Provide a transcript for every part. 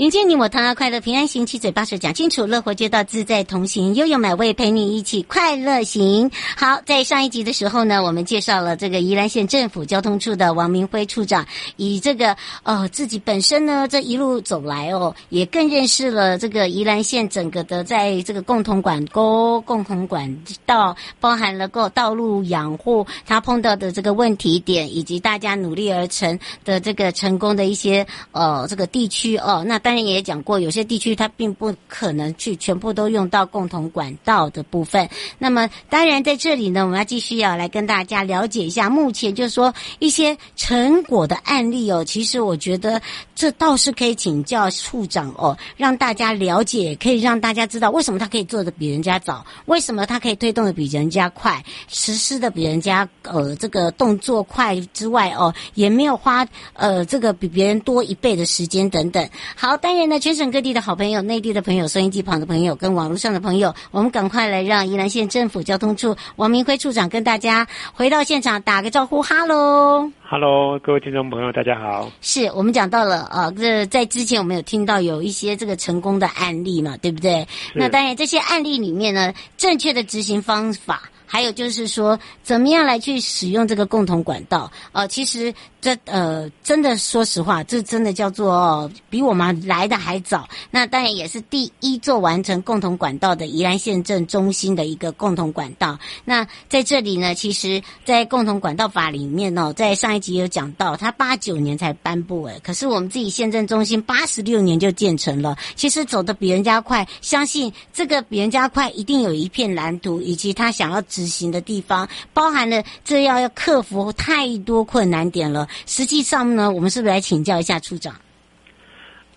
迎接你我，他快乐平安行，七嘴八舌讲清楚，乐活街道自在同行，悠悠美味陪你一起快乐行。好，在上一集的时候呢，我们介绍了这个宜兰县政府交通处的王明辉处长，以这个呃自己本身呢这一路走来哦，也更认识了这个宜兰县整个的在这个共同管沟、共同管道，包含了个道路养护，他碰到的这个问题点，以及大家努力而成的这个成功的一些呃这个地区哦，那当然也讲过，有些地区它并不可能去全部都用到共同管道的部分。那么，当然在这里呢，我们要继续要来跟大家了解一下，目前就是说一些成果的案例哦。其实我觉得这倒是可以请教处长哦，让大家了解，可以让大家知道为什么他可以做的比人家早，为什么他可以推动的比人家快，实施的比人家呃这个动作快之外哦，也没有花呃这个比别人多一倍的时间等等。好。当然呢，全省各地的好朋友、内地的朋友、收音机旁的朋友跟网络上的朋友，我们赶快来让宜兰县政府交通处王明辉处长跟大家回到现场打个招呼，哈喽，哈喽，各位听众朋友，大家好。是我们讲到了啊，这在之前我们有听到有一些这个成功的案例嘛，对不对？那当然这些案例里面呢，正确的执行方法。还有就是说，怎么样来去使用这个共同管道？呃，其实这呃，真的说实话，这真的叫做、哦、比我们来的还早。那当然也是第一座完成共同管道的宜兰县政中心的一个共同管道。那在这里呢，其实，在共同管道法里面哦，在上一集有讲到，它八九年才颁布诶，可是我们自己县政中心八十六年就建成了，其实走的比人家快。相信这个比人家快，一定有一片蓝图，以及他想要。行的地方包含了这要要克服太多困难点了。实际上呢，我们是不是来请教一下处长？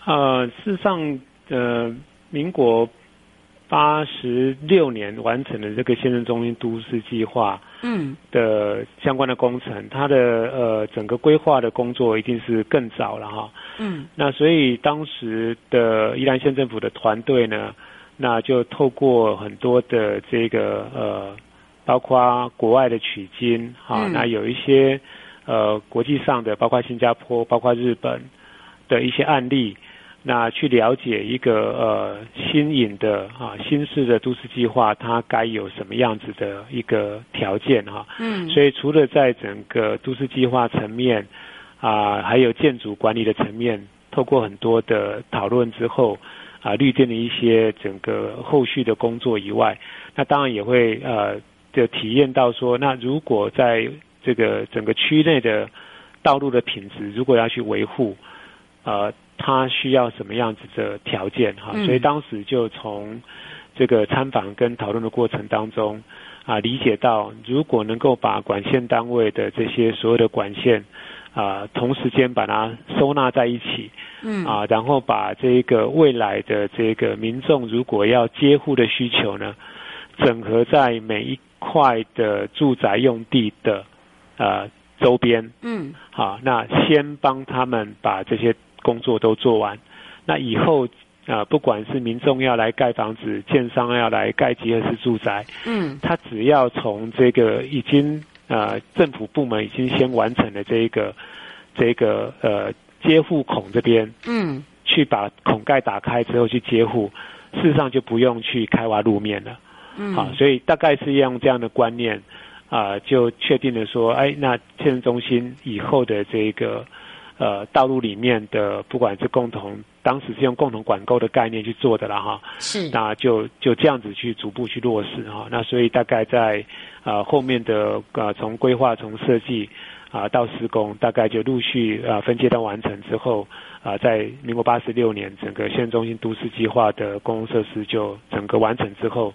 呃，事实上，呃，民国八十六年完成了这个县政中心都市计划，嗯，的相关的工程，嗯、它的呃整个规划的工作一定是更早了哈。嗯，那所以当时的宜兰县政府的团队呢，那就透过很多的这个呃。包括国外的取经，哈、嗯，那有一些呃国际上的，包括新加坡、包括日本的一些案例，那去了解一个呃新颖的啊新式的都市计划，它该有什么样子的一个条件哈。嗯，所以除了在整个都市计划层面啊，还有建筑管理的层面，透过很多的讨论之后啊，绿电的一些整个后续的工作以外，那当然也会呃。就体验到说，那如果在这个整个区内的道路的品质，如果要去维护，呃，它需要什么样子的条件哈？所以当时就从这个参访跟讨论的过程当中啊，理解到如果能够把管线单位的这些所有的管线啊，同时间把它收纳在一起，嗯啊，然后把这个未来的这个民众如果要接户的需求呢，整合在每一块的住宅用地的呃周边，嗯，好，那先帮他们把这些工作都做完，那以后啊，不管是民众要来盖房子，建商要来盖集合式住宅，嗯，他只要从这个已经呃政府部门已经先完成了这一个这个呃接户孔这边，嗯，去把孔盖打开之后去接户，事实上就不用去开挖路面了，嗯，好，所以大概是用这样的观念啊、呃，就确定了说，哎，那县政中心以后的这个。呃，道路里面的不管是共同，当时是用共同管购的概念去做的了哈，是，那就就这样子去逐步去落实哈，那所以大概在呃后面的呃从规划从设计啊到施工，大概就陆续啊分阶段完成之后啊，在民国八十六年整个县中心都市计划的公共设施就整个完成之后。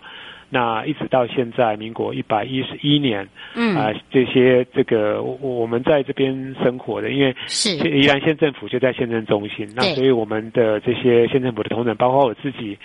那一直到现在，民国一百一十一年，嗯啊，这些这个我我们在这边生活的，因为是宜兰县政府就在县政中心，那所以我们的这些县政府的同仁，包括我自己，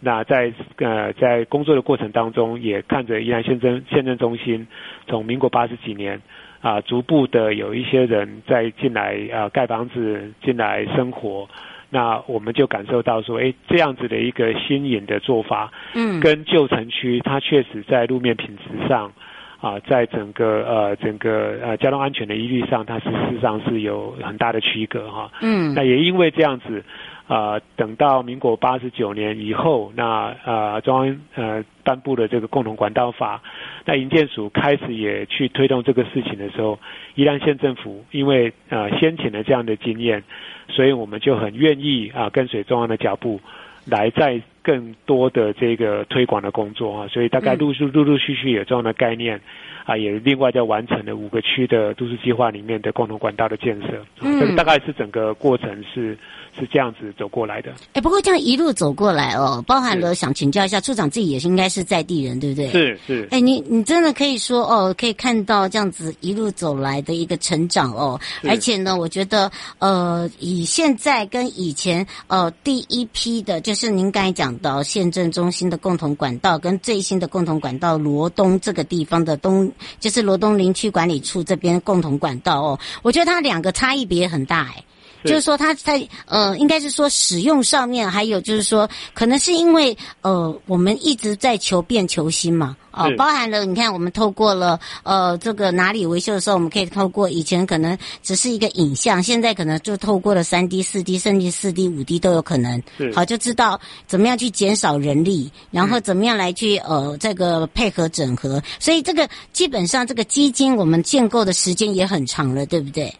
那在呃在工作的过程当中，也看着宜兰县政县政中心从民国八十几年啊，逐步的有一些人在进来啊盖房子进来生活。那我们就感受到说，哎，这样子的一个新颖的做法，嗯，跟旧城区它确实在路面品质上，啊，在整个呃整个呃交通安全的疑虑上，它是事实上是有很大的区隔哈，嗯，那也因为这样子。啊、等到民国八十九年以后，那啊中央呃颁布了这个共同管道法，那营建署开始也去推动这个事情的时候，宜兰县政府因为呃先前的这样的经验，所以我们就很愿意啊、跟随中央的脚步，来在更多的这个推广的工作啊，所以大概陆续陆陆续续有这样的概念。啊，也另外在完成了五个区的都市计划里面的共同管道的建设，嗯，这个大概是整个过程是是这样子走过来的。哎，不过这样一路走过来哦，包含了想请教一下处长自己也是应该是在地人，对不对？是是。哎，你你真的可以说哦，可以看到这样子一路走来的一个成长哦，而且呢，我觉得呃，以现在跟以前呃第一批的，就是您刚才讲到县政中心的共同管道跟最新的共同管道罗东这个地方的东。就是罗东林区管理处这边共同管道哦，我觉得它两个差异别很大哎。就是说，它在呃，应该是说使用上面，还有就是说，可能是因为呃，我们一直在求变求新嘛，哦、呃，包含了你看，我们透过了呃，这个哪里维修的时候，我们可以透过以前可能只是一个影像，现在可能就透过了三 D、四 D，甚至四 D、五 D 都有可能，好，就知道怎么样去减少人力，然后怎么样来去呃，这个配合整合，所以这个基本上这个基金我们建构的时间也很长了，对不对？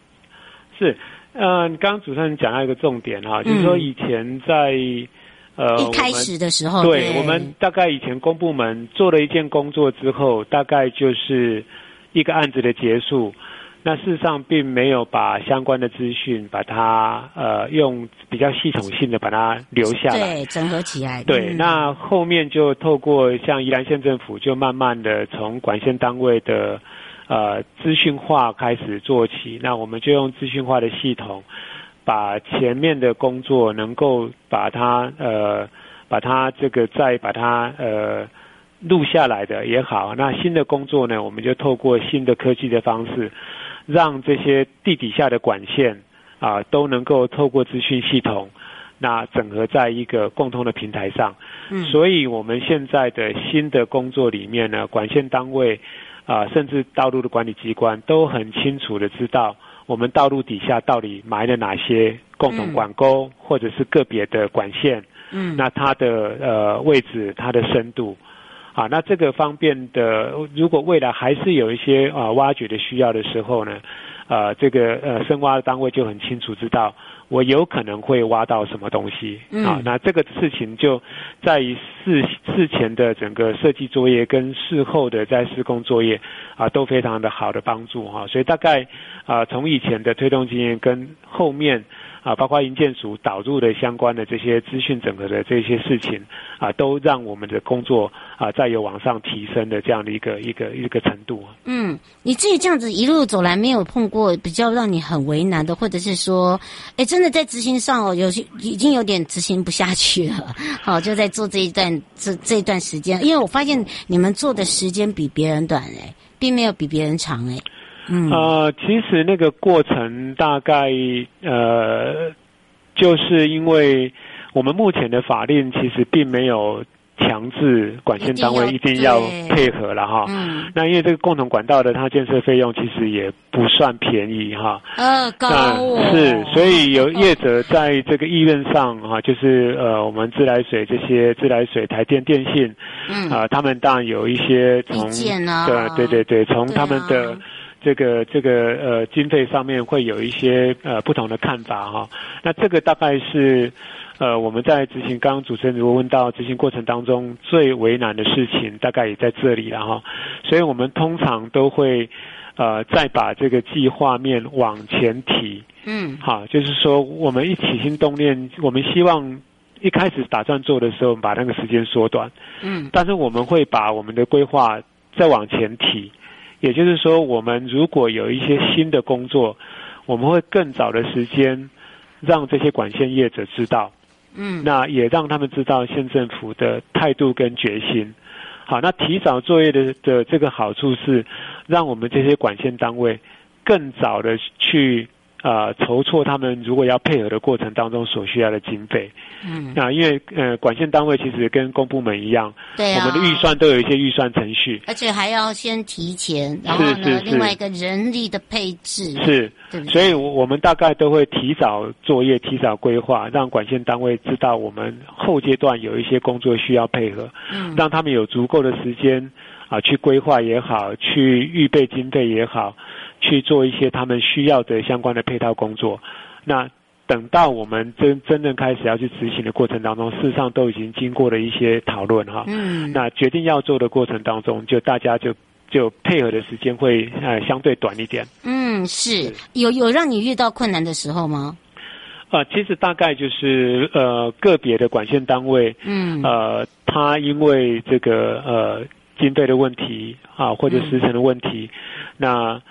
是。呃，刚刚主持人讲到一个重点哈，嗯、就是说以前在呃一开始的时候，对，对我们大概以前公部门做了一件工作之后，大概就是一个案子的结束。那事实上并没有把相关的资讯把它呃用比较系统性的把它留下来，对，整合起来。对，嗯、那后面就透过像宜兰县政府，就慢慢的从管线单位的。呃，资讯化开始做起，那我们就用资讯化的系统，把前面的工作能够把它呃，把它这个再把它呃录下来的也好，那新的工作呢，我们就透过新的科技的方式，让这些地底下的管线啊、呃、都能够透过资讯系统，那整合在一个共通的平台上。嗯，所以我们现在的新的工作里面呢，管线单位。啊，甚至道路的管理机关都很清楚的知道，我们道路底下到底埋了哪些共同管沟，嗯、或者是个别的管线。嗯，那它的呃位置、它的深度，啊，那这个方面的，如果未来还是有一些啊挖掘的需要的时候呢，呃，这个呃深挖的单位就很清楚知道。我有可能会挖到什么东西啊？那这个事情就在于事事前的整个设计作业跟事后的在施工作业啊，都非常的好的帮助哈。所以大概啊，从以前的推动经验跟后面。啊，包括营建署导入的相关的这些资讯整合的这些事情，啊，都让我们的工作啊再有往上提升的这样的一个一个一个程度。嗯，你自己这样子一路走来，没有碰过比较让你很为难的，或者是说，哎，真的在执行上哦，有些已经有点执行不下去了。好，就在做这一段这这一段时间，因为我发现你们做的时间比别人短哎，并没有比别人长哎。嗯，呃，其实那个过程大概呃，就是因为我们目前的法令其实并没有。强制管线单位一定要配合了哈，嗯，那因为这个共同管道的它建设费用其实也不算便宜哈，呃，高哦，是，所以有业者在这个意愿上哈，就是呃，我们自来水这些自来水、台电、电信，嗯。啊，他们当然有一些从对对对对，从他们的这个这个呃经费上面会有一些呃不同的看法哈，那这个大概是。呃，我们在执行，刚刚主持人如果问到执行过程当中最为难的事情，大概也在这里了哈。所以我们通常都会呃再把这个计划面往前提，嗯，好，就是说我们一起心动念，我们希望一开始打算做的时候，把那个时间缩短，嗯，但是我们会把我们的规划再往前提，也就是说，我们如果有一些新的工作，我们会更早的时间让这些管线业者知道。嗯，那也让他们知道县政府的态度跟决心。好，那提早作业的的这个好处是，让我们这些管线单位更早的去。呃，筹措他们如果要配合的过程当中所需要的经费，嗯，那因为呃，管线单位其实跟公部门一样，对啊，我们的预算都有一些预算程序，而且还要先提前，然后呢，是是是。另外一个人力的配置是，对对？所以我们大概都会提早作业，提早规划，让管线单位知道我们后阶段有一些工作需要配合，嗯，让他们有足够的时间啊，去规划也好，去预备经费也好。去做一些他们需要的相关的配套工作，那等到我们真真正开始要去执行的过程当中，事实上都已经经过了一些讨论哈。嗯。那决定要做的过程当中，就大家就就配合的时间会呃相对短一点。嗯，是有有让你遇到困难的时候吗？呃，其实大概就是呃个别的管线单位，嗯，呃，他因为这个呃经费的问题啊，或者时程的问题，嗯、那。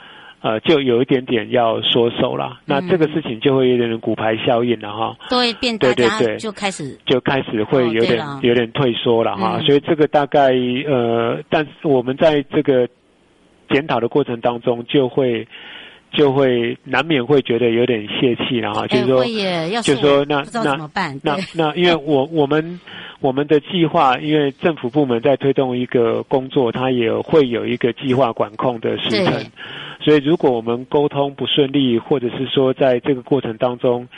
呃，就有一点点要缩手了，嗯、那这个事情就会有点点骨牌效应了哈。对，变大家就开始就开始会有点、哦、有点退缩了哈。嗯、所以这个大概呃，但是我们在这个检讨的过程当中，就会就会难免会觉得有点泄气了哈。就是说，就是说那那那那，因为我我们我们的计划，因为政府部门在推动一个工作，它也会有一个计划管控的时程。所以，如果我们沟通不顺利，或者是说在这个过程当中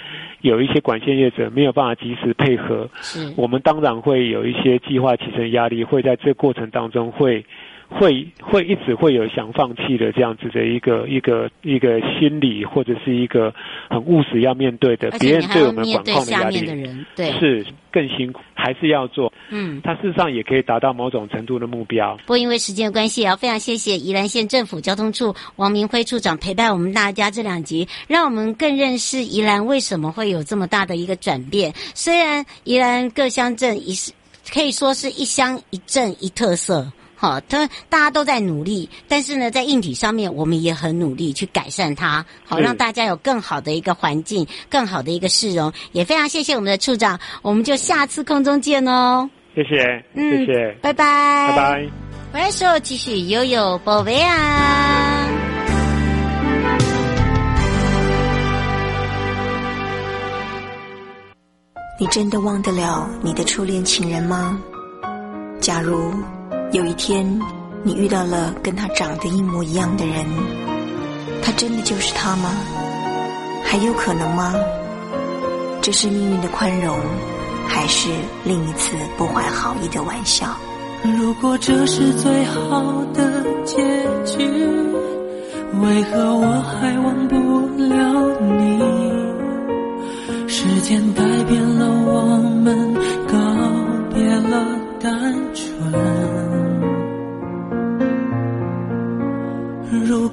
有一些管线业者没有办法及时配合，是我们当然会有一些计划起程压力，会在这个过程当中会。会会一直会有想放弃的这样子的一个一个一个心理，或者是一个很务实要面对的别人对我们管控的压力，对，是更辛苦，还是要做。嗯，它事实上也可以达到某种程度的目标。不过因为时间的关系，也要非常谢谢宜兰县政府交通处王明辉处长陪伴我们大家这两集，让我们更认识宜兰为什么会有这么大的一个转变。虽然宜兰各乡镇一是可以说是一乡一镇一特色。好，他大家都在努力，但是呢，在硬体上面，我们也很努力去改善它，好让大家有更好的一个环境，更好的一个市容。也非常谢谢我们的处长，我们就下次空中见哦。谢谢，嗯，谢谢，拜拜，拜拜。回来时候继续悠悠宝贝啊！你真的忘得了你的初恋情人吗？假如。有一天，你遇到了跟他长得一模一样的人，他真的就是他吗？还有可能吗？这是命运的宽容，还是另一次不怀好意的玩笑？如果这是最好的结局，为何我还忘不了你？时间改变了我们，告别了单纯。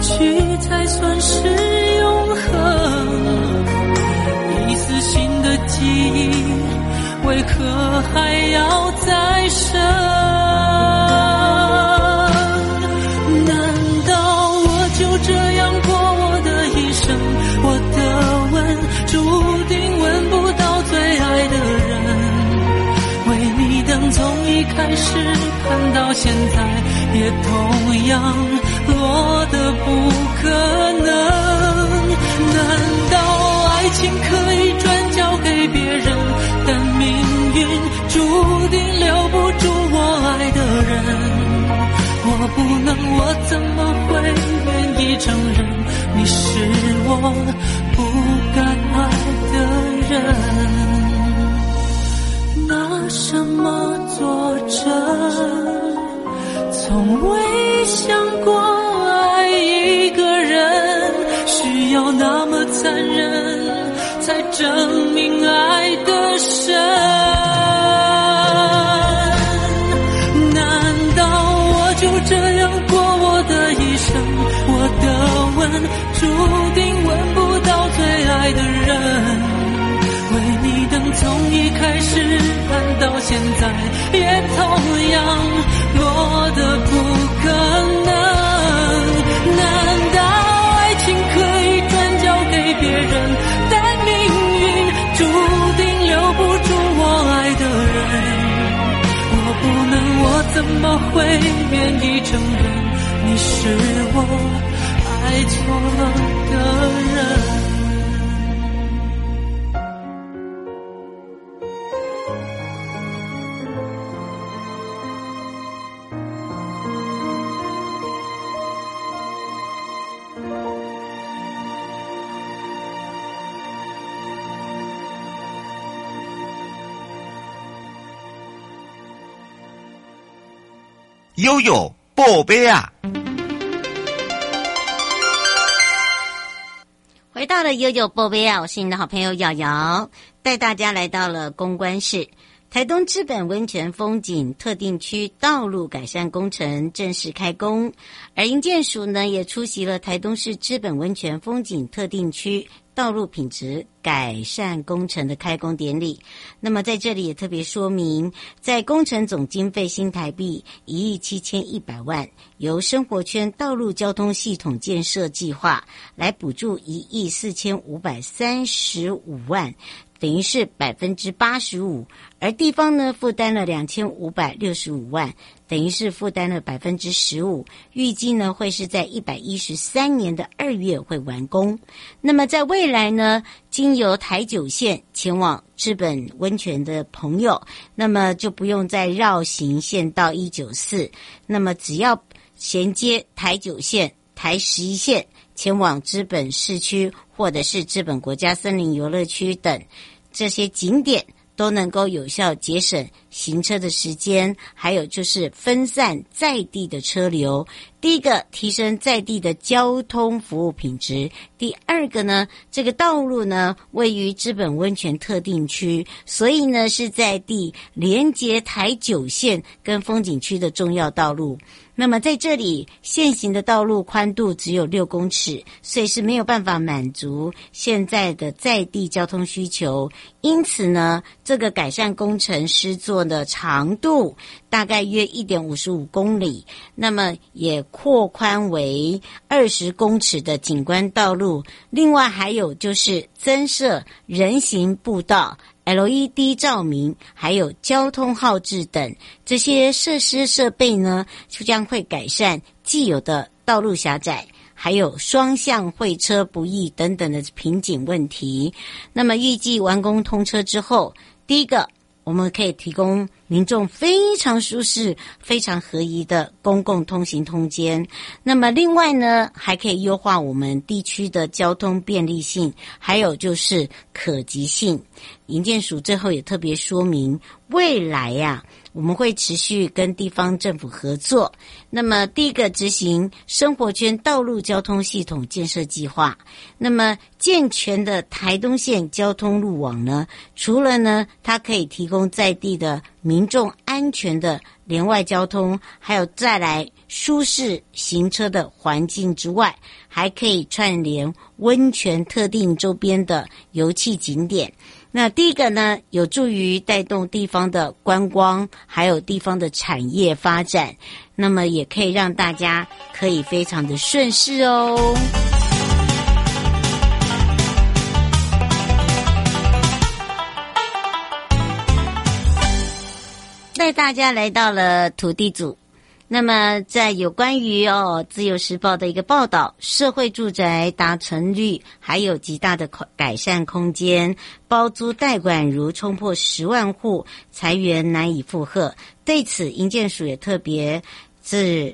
去才算是永恒。一次新的记忆为何还要再生？难道我就这样过我的一生？我的吻注定吻不到最爱的人。为你等从一开始盼到现在也同样可能难道爱情可以转交给别人但命运注定留不住我爱的人？我不能我怎么会愿意承认你是我不该爱的人？拿什么作证从未想过证明爱的深难道我就这样过我的一生？我的吻注定吻不到最爱的人。为你等从一开始盼到现在也同样落的怎么会愿意承认你是我爱错了的人？悠悠宝贝啊！回到了悠悠宝贝啊！我是你的好朋友瑶瑶，带大家来到了公关室。台东资本温泉风景特定区道路改善工程正式开工，而营建署呢也出席了台东市资本温泉风景特定区道路品质改善工程的开工典礼。那么在这里也特别说明，在工程总经费新台币一亿七千一百万，由生活圈道路交通系统建设计划来补助一亿四千五百三十五万。等于是百分之八十五，而地方呢负担了两千五百六十五万，等于是负担了百分之十五。预计呢会是在一百一十三年的二月会完工。那么在未来呢，经由台九线前往知本温泉的朋友，那么就不用再绕行线到一九四，那么只要衔接台九线、台十一线。前往知本市区或者是知本国家森林游乐区等这些景点，都能够有效节省行车的时间，还有就是分散在地的车流。第一个，提升在地的交通服务品质；第二个呢，这个道路呢位于资本温泉特定区，所以呢是在地连接台九线跟风景区的重要道路。那么在这里，现行的道路宽度只有六公尺，所以是没有办法满足现在的在地交通需求。因此呢，这个改善工程施作的长度大概约一点五十五公里，那么也扩宽为二十公尺的景观道路，另外还有就是增设人行步道、LED 照明，还有交通号志等这些设施设备呢，就将会改善既有的道路狭窄，还有双向会车不易等等的瓶颈问题。那么预计完工通车之后，第一个我们可以提供。民众非常舒适、非常合宜的公共通行空间。那么，另外呢，还可以优化我们地区的交通便利性，还有就是可及性。营建署最后也特别说明，未来呀、我们会持续跟地方政府合作。那么，第一个执行生活圈道路交通系统建设计划。那么，健全的台东县交通路网呢，除了呢，它可以提供在地的民众安全的连外交通，还有再来舒适行车的环境之外，还可以串联温泉特定周边的游憩景点。那第一个呢，有助于带动地方的观光，还有地方的产业发展。那么也可以让大家可以非常的顺势哦。带大家来到了土地组。那么，在有关于哦《自由时报》的一个报道，社会住宅达成率还有极大的改善空间，包租代管如冲破十万户，裁员难以负荷。对此，营建署也特别自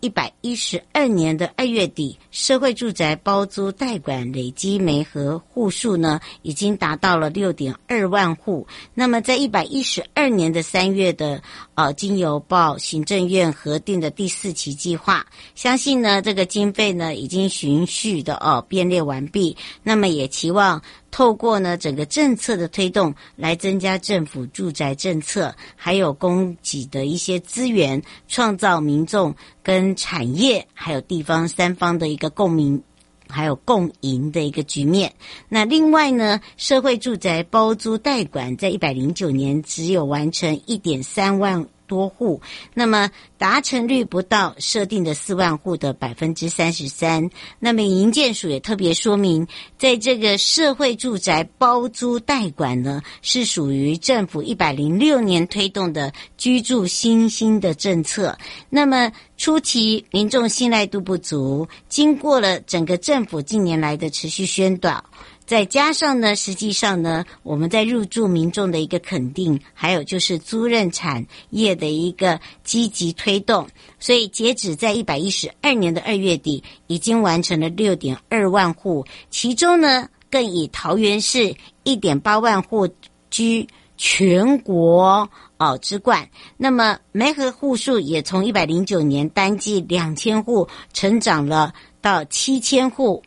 一百一十二年的二月底，社会住宅包租代管累积媒合户数呢，已经达到了六点二万户。那么，在一百一十二年的三月的呃，经由报行政院核定的第四期计划，相信呢，这个经费呢已经循序的哦编列完毕。那么，也期望。透过呢整个政策的推动，来增加政府住宅政策还有供给的一些资源，创造民众跟产业还有地方三方的一个共鸣，还有共赢的一个局面。那另外呢，社会住宅包租代管在一百零九年只有完成一点三万。多户，那么达成率不到设定的四万户的百分之三十三。那么营建署也特别说明，在这个社会住宅包租代管呢，是属于政府一百零六年推动的居住新兴的政策。那么初期民众信赖度不足，经过了整个政府近年来的持续宣导。再加上呢，实际上呢，我们在入住民众的一个肯定，还有就是租赁产业的一个积极推动，所以截止在一百一十二年的二月底，已经完成了六点二万户，其中呢，更以桃园市一点八万户居全国哦之冠。那么梅河户数也从一百零九年单季两千户，成长了到七千户。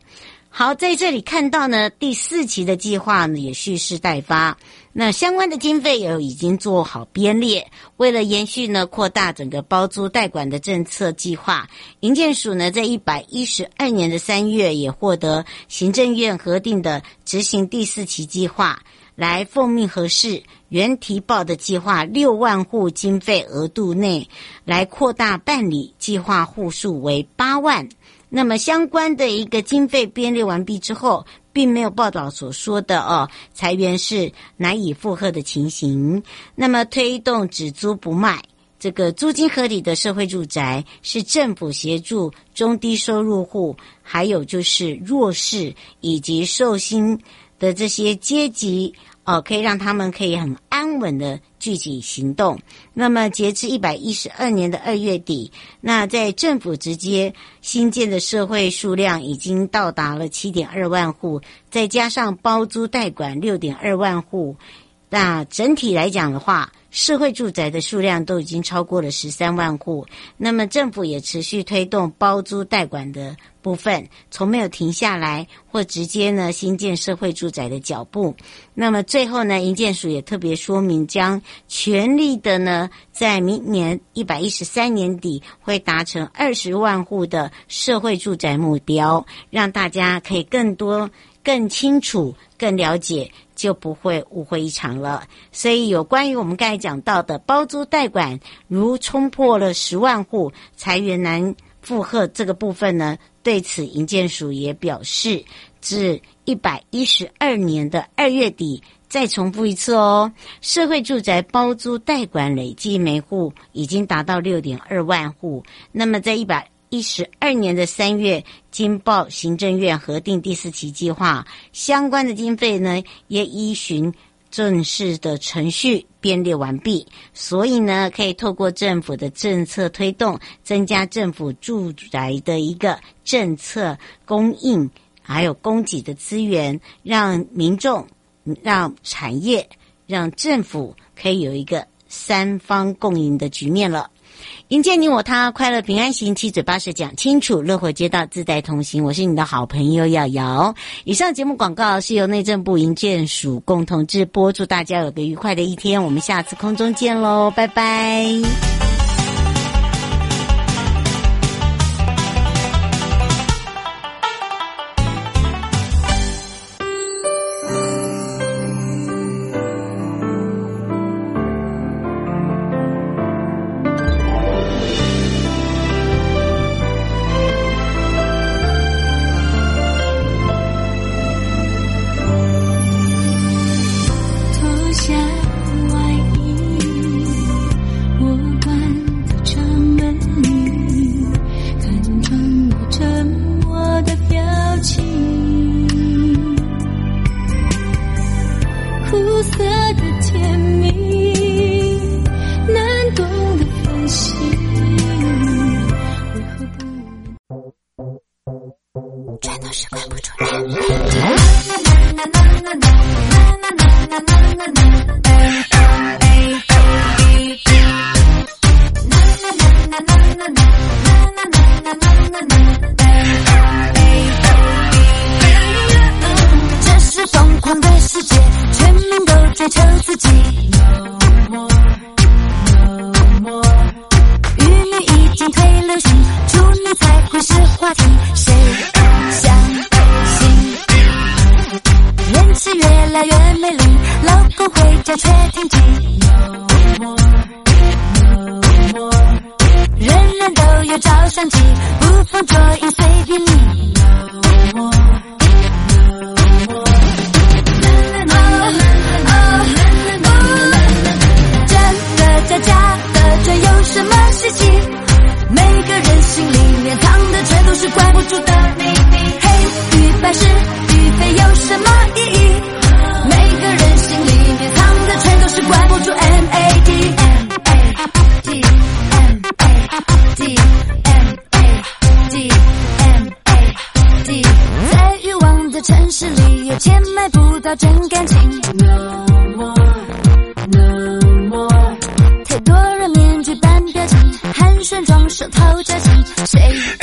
好，在这里看到呢，第四期的计划呢也蓄势待发。那相关的经费也已经做好编列，为了延续呢扩大整个包租代管的政策计划，营建署呢在一百一十二年的三月也获得行政院核定的执行第四期计划，来奉命核释原提报的计划六万户经费额度内，来扩大办理计划户数为八万。那么相关的一个经费编列完毕之后，并没有报道所说的哦，裁员是难以负荷的情形。那么推动只租不卖，这个租金合理的社会住宅，是政府协助中低收入户，还有就是弱势以及受薪的这些阶级。哦，可以让他们可以很安稳的具体行动。那么，截至一百一十二年的二月底，那在政府直接新建的社会数量已经到达了七点二万户，再加上包租代管六点二万户，那整体来讲的话，社会住宅的数量都已经超过了十三万户。那么，政府也持续推动包租代管的。部分从没有停下来，或直接呢新建社会住宅的脚步。那么最后呢，营建署也特别说明，将全力的呢，在明年一百一十三年底会达成二十万户的社会住宅目标，让大家可以更多、更清楚、更了解，就不会误会一场了。所以有关于我们刚才讲到的包租代管，如冲破了十万户，财源难。负荷这个部分呢，对此银建署也表示，至一百一十二年的二月底，再重复一次哦，社会住宅包租代管累计每户已经达到六点二万户。那么在一百一十二年的三月，经报行政院核定第四期计划，相关的经费呢，也依循正式的程序编列完毕，所以呢，可以透过政府的政策推动，增加政府住宅的一个政策供应，还有供给的资源，让民众、让产业、让政府可以有一个三方共赢的局面了。迎接你我他，快乐平安行，七嘴八舌讲清楚，乐活街道自在同行。我是你的好朋友瑶瑶。以上节目广告是由内政部营建署共同制播，祝大家有个愉快的一天。我们下次空中见喽，拜拜。全都是关不住的秘密，黑与白是与非手头着紧谁